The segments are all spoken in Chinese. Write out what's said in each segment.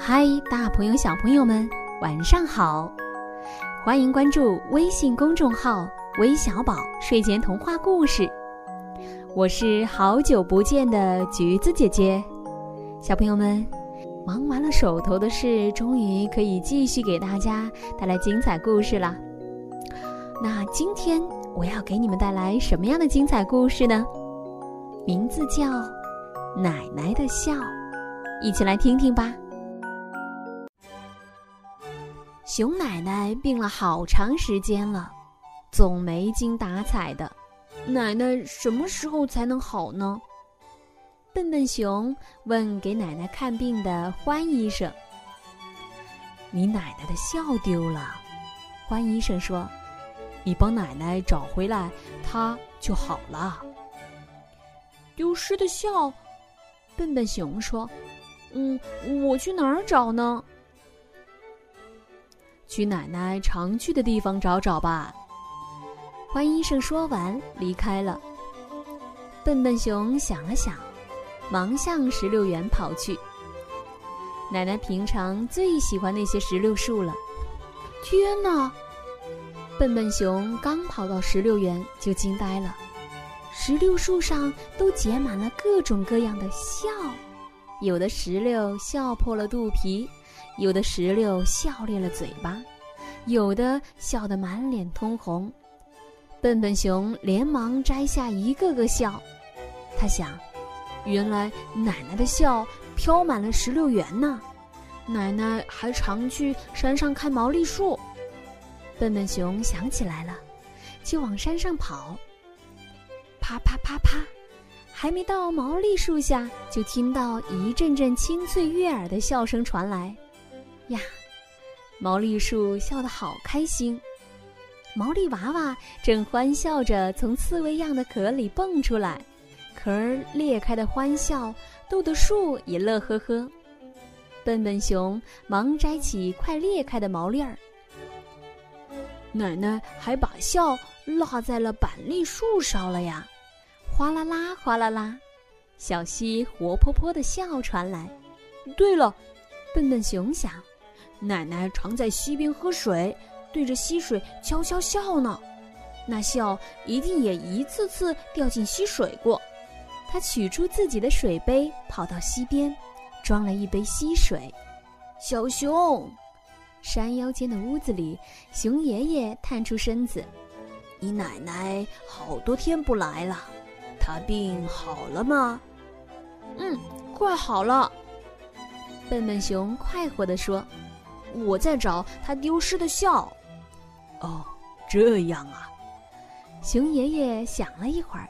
嗨，大朋友、小朋友们，晚上好！欢迎关注微信公众号“微小宝睡前童话故事”，我是好久不见的橘子姐姐。小朋友们，忙完了手头的事，终于可以继续给大家带来精彩故事了。那今天我要给你们带来什么样的精彩故事呢？名字叫《奶奶的笑》，一起来听听吧。熊奶奶病了好长时间了，总没精打采的。奶奶什么时候才能好呢？笨笨熊问给奶奶看病的欢医生：“你奶奶的笑丢了。”欢医生说：“你帮奶奶找回来，她就好了。”丢失的笑，笨笨熊说：“嗯，我去哪儿找呢？”去奶奶常去的地方找找吧。欢医生说完离开了。笨笨熊想了想，忙向石榴园跑去。奶奶平常最喜欢那些石榴树了。天哪！笨笨熊刚跑到石榴园就惊呆了，石榴树上都结满了各种各样的笑，有的石榴笑破了肚皮。有的石榴笑裂了嘴巴，有的笑得满脸通红。笨笨熊连忙摘下一个个笑，他想，原来奶奶的笑飘满了石榴园呢。奶奶还常去山上看毛栗树。笨笨熊想起来了，就往山上跑。啪啪啪啪，还没到毛栗树下，就听到一阵阵清脆悦耳的笑声传来。呀，毛栗树笑得好开心，毛栗娃娃正欢笑着从刺猬样的壳里蹦出来，壳儿裂开的欢笑逗得树也乐呵呵。笨笨熊忙摘起快裂开的毛粒儿，奶奶还把笑落在了板栗树上了呀！哗啦啦，哗啦啦，小溪活泼泼的笑传来。对了，笨笨熊想。奶奶常在溪边喝水，对着溪水悄悄笑呢。那笑一定也一次次掉进溪水过。他取出自己的水杯，跑到溪边，装了一杯溪水。小熊，山腰间的屋子里，熊爷爷探出身子：“你奶奶好多天不来了，她病好了吗？”“嗯，快好了。”笨笨熊快活地说。我在找他丢失的笑。哦，这样啊。熊爷爷想了一会儿，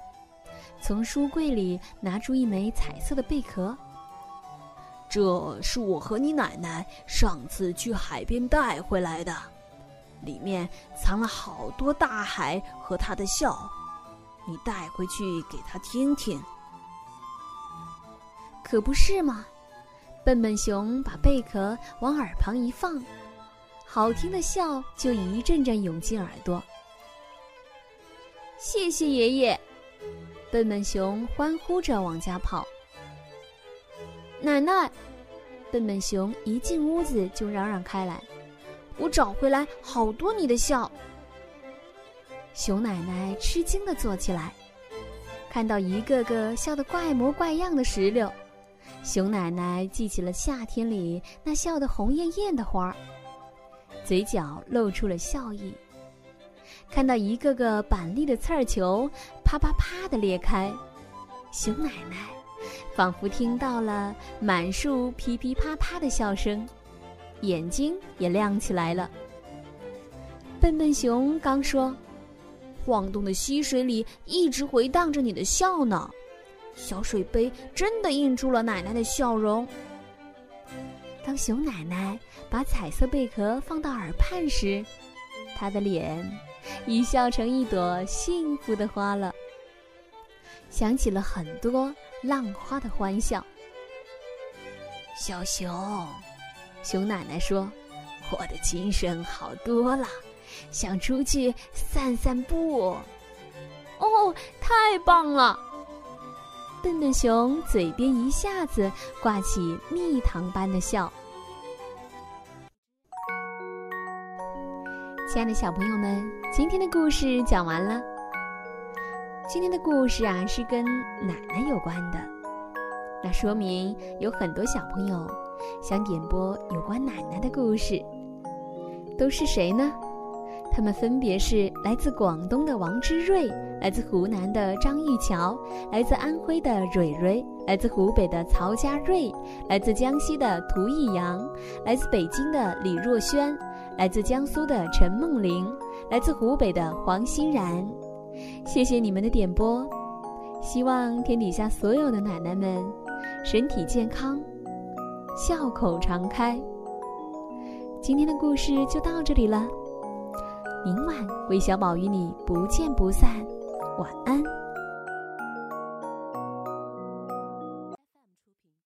从书柜里拿出一枚彩色的贝壳。这是我和你奶奶上次去海边带回来的，里面藏了好多大海和他的笑，你带回去给他听听。可不是吗？笨笨熊把贝壳往耳旁一放，好听的笑就一阵阵涌进耳朵。谢谢爷爷，笨笨熊欢呼着往家跑。奶奶，笨笨熊一进屋子就嚷嚷开来：“我找回来好多你的笑！”熊奶奶吃惊的坐起来，看到一个个笑得怪模怪样的石榴。熊奶奶记起了夏天里那笑得红艳艳的花儿，嘴角露出了笑意。看到一个个板栗的刺儿球啪啪啪的裂开，熊奶奶仿佛听到了满树噼噼啪啪的笑声，眼睛也亮起来了。笨笨熊刚说：“晃动的溪水里一直回荡着你的笑呢。”小水杯真的映出了奶奶的笑容。当熊奶奶把彩色贝壳放到耳畔时，她的脸已笑成一朵幸福的花了，响起了很多浪花的欢笑。小熊，熊奶奶说：“我的精神好多了，想出去散散步。”哦，太棒了！笨笨熊嘴边一下子挂起蜜糖般的笑。亲爱的小朋友们今天的故事讲完了。今天的故事啊是跟奶奶有关的。那说明有很多小朋友想点播有关奶奶的故事。都是谁呢？他们分别是来自广东的王之瑞，来自湖南的张玉桥，来自安徽的蕊蕊，来自湖北的曹佳瑞，来自江西的涂逸阳，来自北京的李若萱，来自江苏的陈梦玲，来自湖北的黄欣然。谢谢你们的点播，希望天底下所有的奶奶们身体健康，笑口常开。今天的故事就到这里了，明晚韦小宝与你不见不散，晚安。